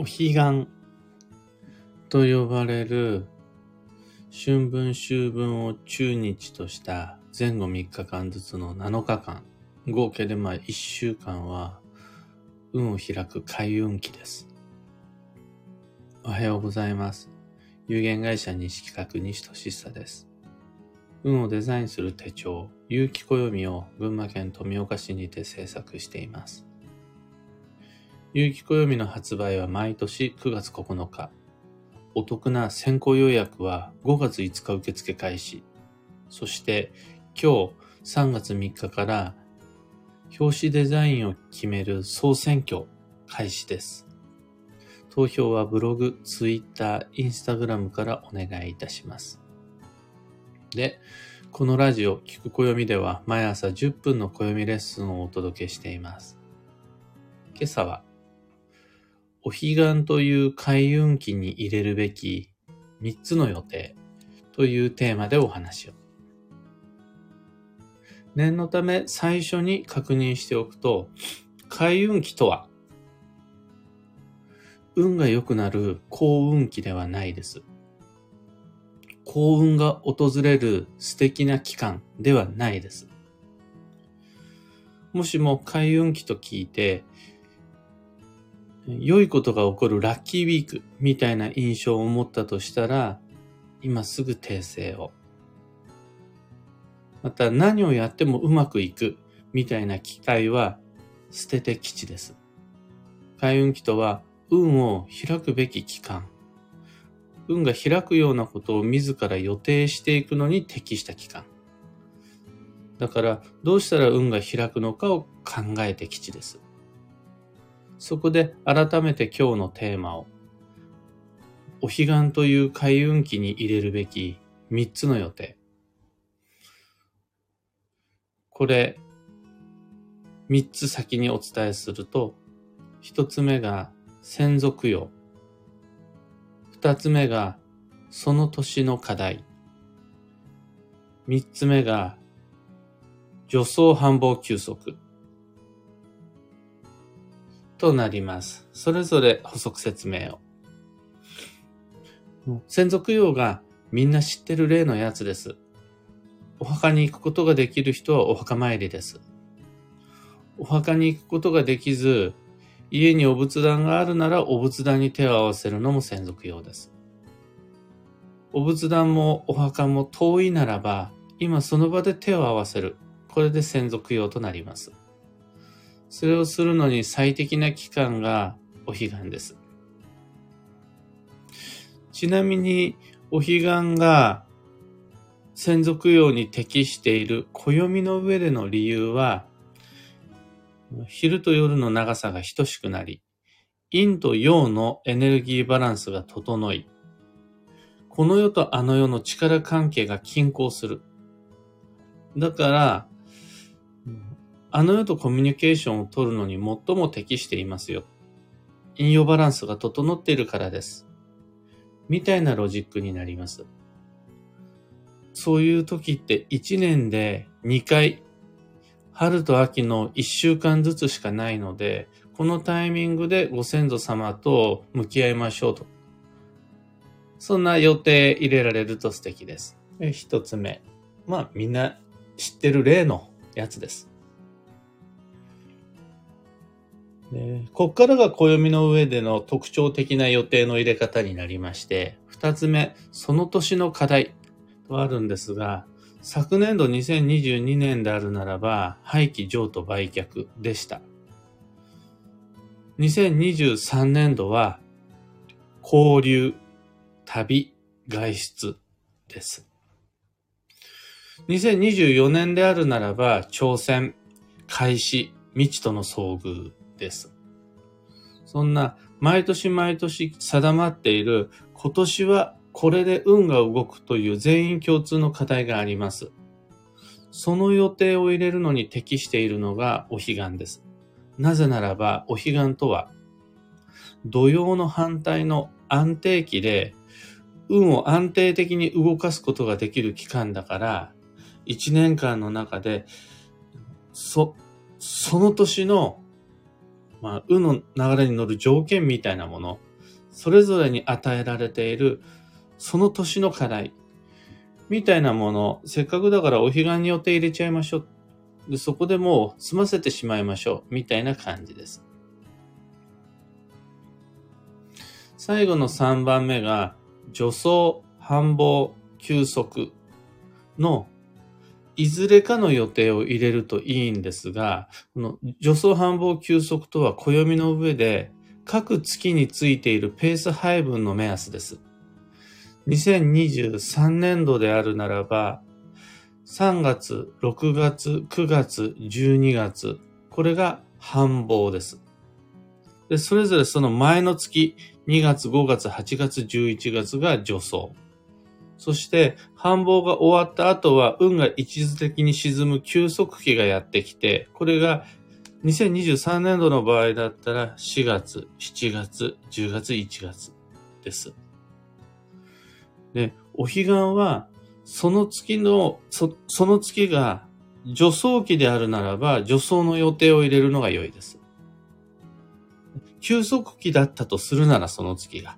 お彼岸と呼ばれる春分秋分を中日とした前後3日間ずつの7日間、合計でまあ1週間は運を開く開運期です。おはようございます。有限会社西企画西俊久です。運をデザインする手帳、有機暦を群馬県富岡市にて制作しています。有機暦の発売は毎年9月9日。お得な先行予約は5月5日受付開始。そして今日3月3日から表紙デザインを決める総選挙開始です。投票はブログ、ツイッター、インスタグラムからお願いいたします。で、このラジオ、聞く暦では毎朝10分の暦レッスンをお届けしています。今朝は、お彼岸という開運期に入れるべき3つの予定というテーマでお話を。念のため最初に確認しておくと、開運期とは、運が良くなる幸運期ではないです。幸運が訪れる素敵な期間ではないです。もしも開運期と聞いて、良いことが起こるラッキーウィークみたいな印象を持ったとしたら、今すぐ訂正を。また何をやってもうまくいくみたいな機会は捨てて基地です。開運期とは運を開くべき期間。運が開くようなことを自ら予定していくのに適した期間。だからどうしたら運が開くのかを考えて基地です。そこで改めて今日のテーマを、お彼岸という開運期に入れるべき3つの予定。これ、3つ先にお伝えすると、1つ目が専属用。2つ目がその年の課題。3つ目が助走繁忙休息。となります。それぞれ補足説明を。専属用がみんな知ってる例のやつです。お墓に行くことができる人はお墓参りです。お墓に行くことができず、家にお仏壇があるならお仏壇に手を合わせるのも専属用です。お仏壇もお墓も遠いならば、今その場で手を合わせる。これで専属用となります。それをするのに最適な期間がお彼岸です。ちなみに、お彼岸が専属用に適している暦の上での理由は、昼と夜の長さが等しくなり、陰と陽のエネルギーバランスが整い、この世とあの世の力関係が均衡する。だから、あの世とコミュニケーションを取るのに最も適していますよ。引用バランスが整っているからです。みたいなロジックになります。そういう時って1年で2回、春と秋の1週間ずつしかないので、このタイミングでご先祖様と向き合いましょうと。そんな予定入れられると素敵です。一つ目。まあみんな知ってる例のやつです。でこっからが暦の上での特徴的な予定の入れ方になりまして、二つ目、その年の課題とあるんですが、昨年度2022年であるならば、廃棄譲渡売却でした。2023年度は、交流、旅、外出です。2024年であるならば、挑戦、開始、未知との遭遇です。そんな毎年毎年定まっている今年はこれで運が動くという全員共通の課題があります。その予定を入れるのに適しているのがお彼岸です。なぜならばお彼岸とは土曜の反対の安定期で運を安定的に動かすことができる期間だから、一年間の中で、そ、その年のまあ、運の流れに乗る条件みたいなもの、それぞれに与えられているその年の課題みたいなもの、せっかくだからお彼岸に予定入れちゃいましょう。でそこでもう済ませてしまいましょう。みたいな感じです。最後の3番目が、助走、繁忙、休息のいずれかの予定を入れるといいんですが、この助走繁忙休息とは暦の上で各月についているペース配分の目安です。2023年度であるならば、3月、6月、9月、12月、これが繁忙です。で、それぞれその前の月、2月、5月、8月、11月が助走。そして、繁忙が終わった後は、運が一時的に沈む休息期がやってきて、これが2023年度の場合だったら4月、7月、10月、1月です。で、お彼岸は、その月の、そその月が助走期であるならば、助走の予定を入れるのが良いです。休息期だったとするならその月が。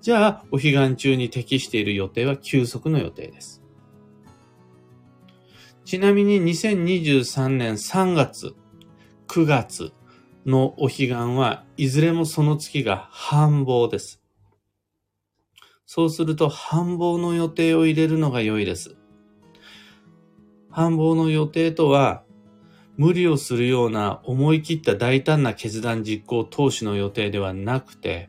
じゃあ、お彼岸中に適している予定は休息の予定です。ちなみに2023年3月、9月のお彼岸はいずれもその月が繁忙です。そうすると繁忙の予定を入れるのが良いです。繁忙の予定とは、無理をするような思い切った大胆な決断実行投資の予定ではなくて、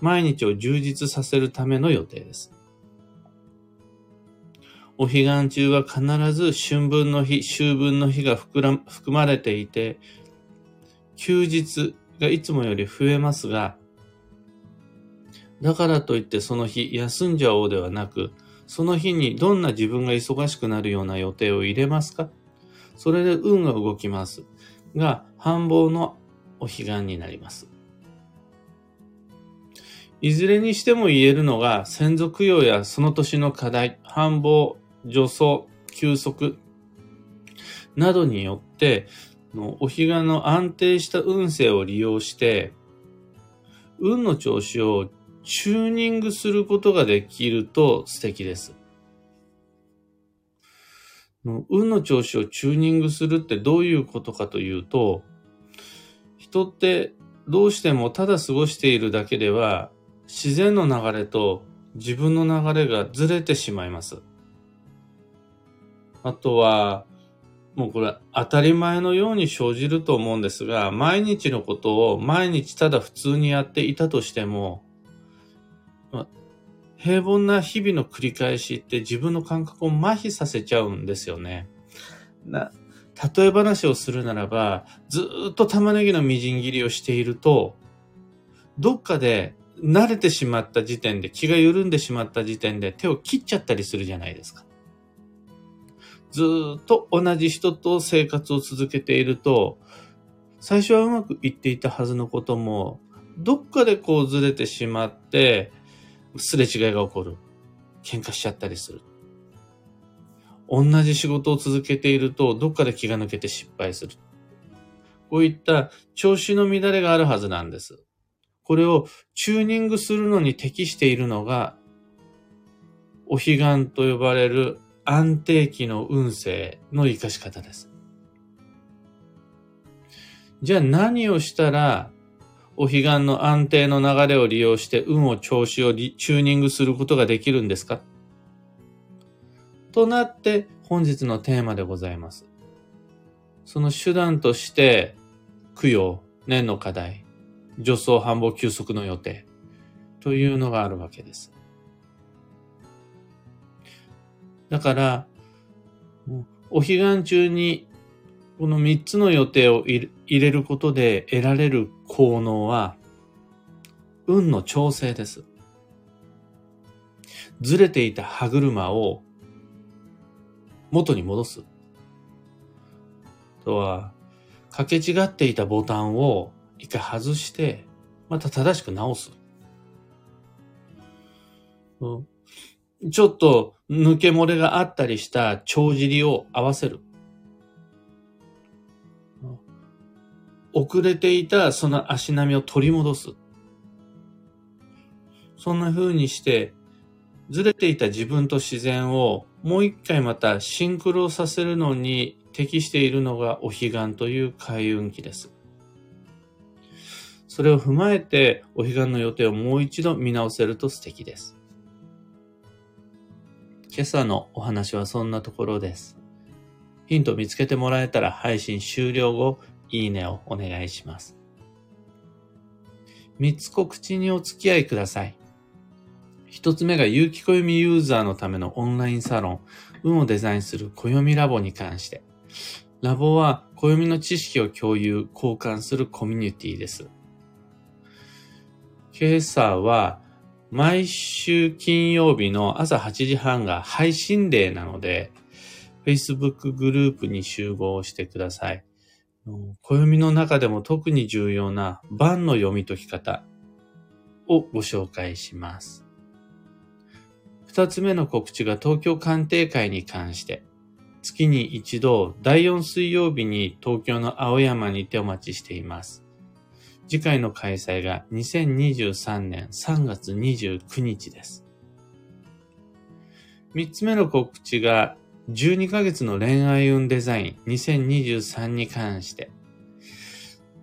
毎日を充実させるための予定です。お彼岸中は必ず春分の日、秋分の日が含まれていて、休日がいつもより増えますが、だからといってその日休んじゃおうではなく、その日にどんな自分が忙しくなるような予定を入れますか？それで運が動きます。が、繁忙のお彼岸になります。いずれにしても言えるのが、先祖供養やその年の課題、繁忙、助走、休息などによって、お彼岸の安定した運勢を利用して、運の調子をチューニングすることができると素敵です。運の調子をチューニングするってどういうことかというと、人ってどうしてもただ過ごしているだけでは自然の流れと自分の流れがずれてしまいます。あとは、もうこれ当たり前のように生じると思うんですが、毎日のことを毎日ただ普通にやっていたとしても、平凡な日々の繰り返しって自分の感覚を麻痺させちゃうんですよね。な、例え話をするならば、ずっと玉ねぎのみじん切りをしていると、どっかで慣れてしまった時点で、気が緩んでしまった時点で手を切っちゃったりするじゃないですか。ずっと同じ人と生活を続けていると、最初はうまくいっていたはずのことも、どっかでこうずれてしまって、すれ違いが起こる。喧嘩しちゃったりする。同じ仕事を続けていると、どっかで気が抜けて失敗する。こういった調子の乱れがあるはずなんです。これをチューニングするのに適しているのが、お彼岸と呼ばれる安定期の運勢の活かし方です。じゃあ何をしたらお彼岸の安定の流れを利用して運を調子をチューニングすることができるんですか？となって本日のテーマでございます。その手段として、供養、年の課題、助走繁忙休息の予定というのがあるわけです。だから、お彼岸中にこの3つの予定を入れることで得られる効能は、運の調整です。ずれていた歯車を元に戻す。とは、かけ違っていたボタンを一回外して、また正しく直す。ちょっと抜け漏れがあったりした帳尻を合わせる。遅れていたその足並みを取り戻す。そんな風にして、ずれていた自分と自然をもう一回またシンクロさせるのに適しているのがお彼岸という開運期です。それを踏まえてお彼岸の予定をもう一度見直せると素敵です。今朝のお話はそんなところです。ヒント見つけてもらえたら配信終了後、いいねをお願いします。三つ告知にお付き合いください。一つ目が有機暦ユーザーのためのオンラインサロン、運をデザインする暦ラボに関して。ラボは暦の知識を共有、交換するコミュニティです。今朝は毎週金曜日の朝8時半が配信デーなので、Facebook グループに集合してください。暦の中でも特に重要な晩の読み解き方をご紹介します。二つ目の告知が東京鑑定会に関して、月に一度第4水曜日に東京の青山にてお待ちしています。次回の開催が2023年3月29日です。三つ目の告知が12ヶ月の恋愛運デザイン2023に関して、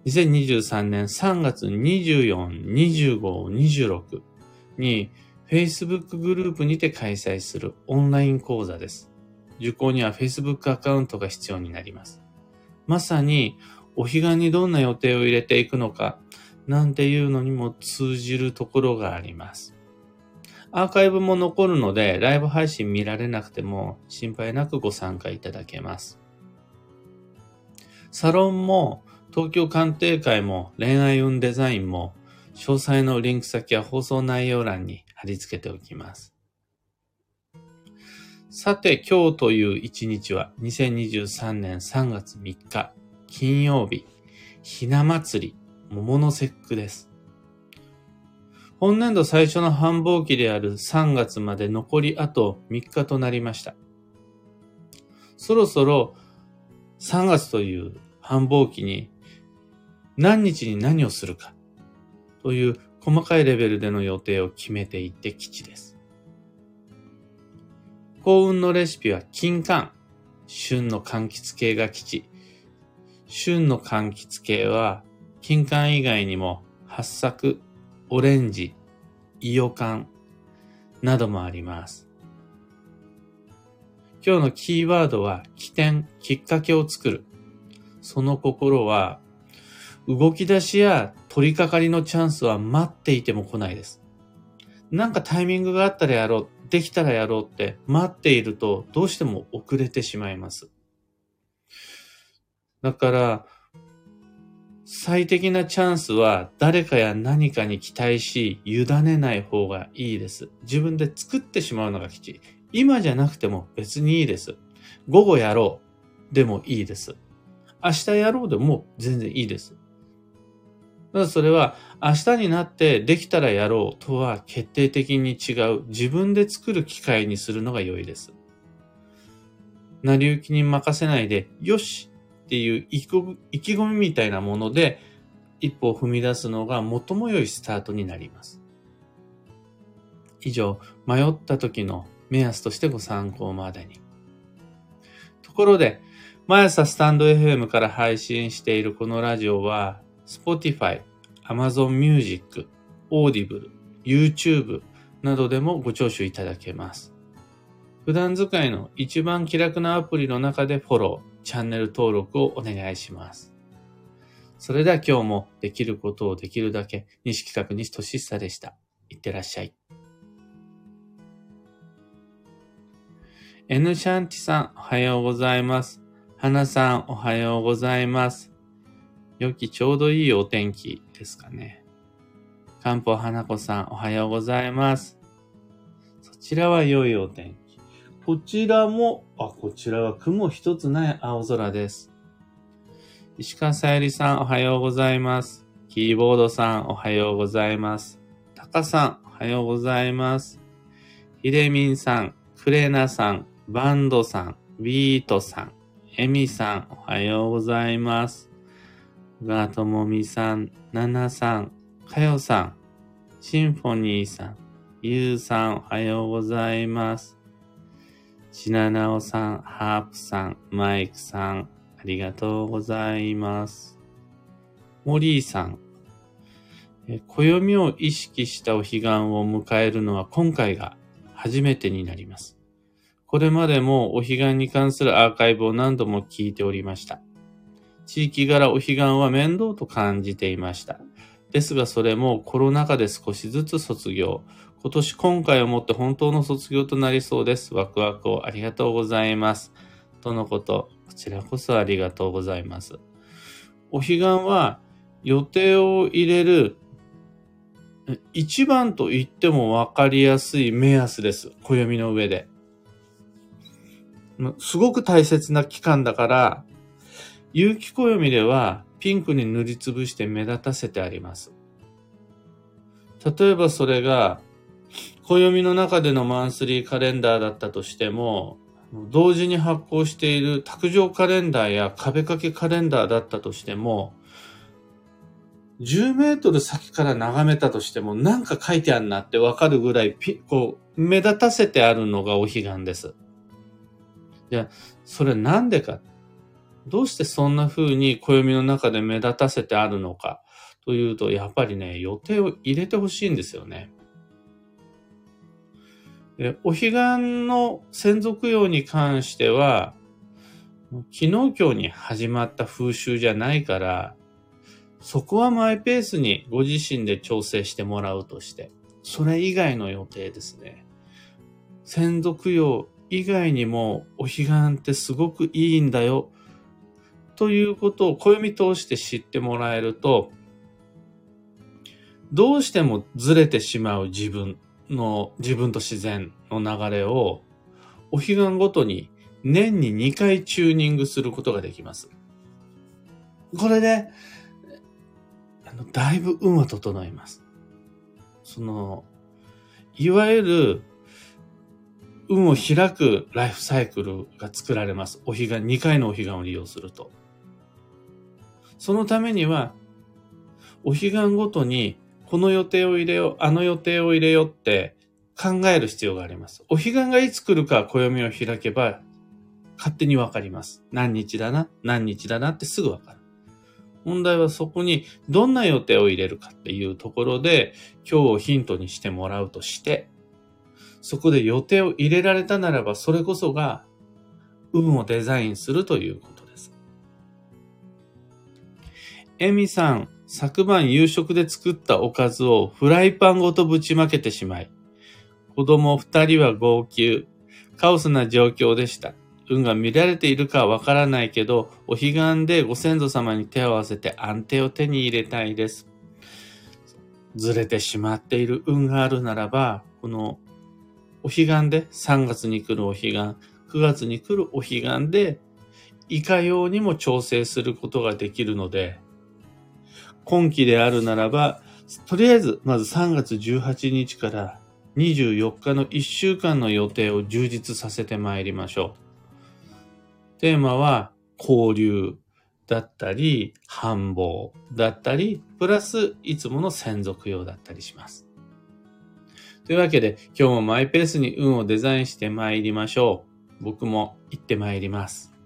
2023年3月24、25、26に Facebook グループにて開催するオンライン講座です。受講には Facebook アカウントが必要になります。まさにお彼岸にどんな予定を入れていくのか、なんていうのにも通じるところがあります。アーカイブも残るので、ライブ配信見られなくても心配なくご参加いただけます。サロンも、東京鑑定会も、恋愛運デザインも、詳細のリンク先は放送内容欄に貼り付けておきます。さて、今日という一日は2023年3月3日、金曜日、ひな祭り、桃の節句です。本年度最初の繁忙期である3月まで残りあと3日となりました。そろそろ3月という繁忙期に何日に何をするかという細かいレベルでの予定を決めていって基地です。幸運のレシピは金柑、旬の柑橘系が基地。旬の柑橘系は金柑以外にも八作、オレンジ、イヨカンなどもあります。今日のキーワードは起点、きっかけを作る。その心は、動き出しや取り掛かりのチャンスは待っていても来ないです。なんかタイミングがあったらやろう、できたらやろうって待っているとどうしても遅れてしまいます。だから、最適なチャンスは誰かや何かに期待し、委ねない方がいいです。自分で作ってしまうのが吉。今じゃなくても別にいいです。午後やろうでもいいです。明日やろうでも全然いいです。ただそれは明日になってできたらやろうとは決定的に違う自分で作る機会にするのが良いです。成り行きに任せないで、よしっていう意気込みみたいなもので一歩を踏み出すのが最も良いスタートになります。以上、迷った時の目安としてご参考までに。ところで、毎朝スタンド FM から配信しているこのラジオは、Spotify、Amazon Music、Audible、YouTube などでもご聴取いただけます。普段使いの一番気楽なアプリの中でフォロー、チャンネル登録をお願いします。それでは今日もできることをできるだけ、西企画西俊久でした。いってらっしゃい。N シャンティさん、おはようございます。花さん、おはようございます。良きちょうどいいお天気ですかね。漢方花子さん、おはようございます。そちらは良いお天気。こちらも、あ、こちらは雲一つない青空です。石川さゆりさん、おはようございます。キーボードさん、おはようございます。タカさん、おはようございます。ひでみんさん、クレナさん、バンドさん、ビートさん、エミさん、おはようございます。ガートモミさん、ナナさん、カヨさん、シンフォニーさん、ゆうさん、おはようございます。しななおさん、ハープさん、マイクさん、ありがとうございます。モリーさん、暦を意識したお彼岸を迎えるのは今回が初めてになります。これまでもお彼岸に関するアーカイブを何度も聞いておりました。地域柄お彼岸は面倒と感じていました。ですがそれもコロナ禍で少しずつ卒業。今年今回をもって本当の卒業となりそうです。ワクワクをありがとうございます。とのこと、こちらこそありがとうございます。お彼岸は予定を入れる一番と言ってもわかりやすい目安です。暦の上で。すごく大切な期間だから、有機暦ではピンクに塗りつぶして目立たせてあります。例えばそれが、暦の中でのマンスリーカレンダーだったとしても、同時に発行している卓上カレンダーや壁掛けカレンダーだったとしても、10メートル先から眺めたとしても何か書いてあるなってわかるぐらいピ、こう、目立たせてあるのがお彼岸です。じゃあ、それなんでか？どうしてそんな風に暦の中で目立たせてあるのかというと、やっぱりね、予定を入れてほしいんですよね。でお彼岸の専属用に関しては、昨日今日に始まった風習じゃないから、そこはマイペースにご自身で調整してもらうとして、それ以外の予定ですね。専属用以外にもお彼岸ってすごくいいんだよ。ということを暦通して知ってもらえると、どうしてもずれてしまう自分の、自分と自然の流れを、お彼岸ごとに年に2回チューニングすることができます。これで、あの、だいぶ運は整います。その、いわゆる、運を開くライフサイクルが作られます。お彼岸、2回のお彼岸を利用すると。そのためには、お彼岸ごとに、この予定を入れよう、あの予定を入れようって考える必要があります。お彼岸がいつ来るか暦を開けば、勝手にわかります。何日だな、何日だな？ってすぐわかる。問題はそこにどんな予定を入れるかっていうところで、今日をヒントにしてもらうとして、そこで予定を入れられたならば、それこそが運をデザインするということです。エミさん、昨晩夕食で作ったおかずをフライパンごとぶちまけてしまい、子供二人は号泣、カオスな状況でした。運が見られているかわからないけど、お彼岸でご先祖様に手を合わせて安定を手に入れたいです。ずれてしまっている運があるならば、このお彼岸で3月に来るお彼岸、9月に来るお彼岸で、いかようにも調整することができるので、今期であるならば、とりあえず、まず3月18日から24日の1週間の予定を充実させてまいりましょう。テーマは交流だったり、繁忙だったり、プラスいつもの専属用だったりします。というわけで、今日もマイペースに運をデザインして参りましょう。僕も行って参ります。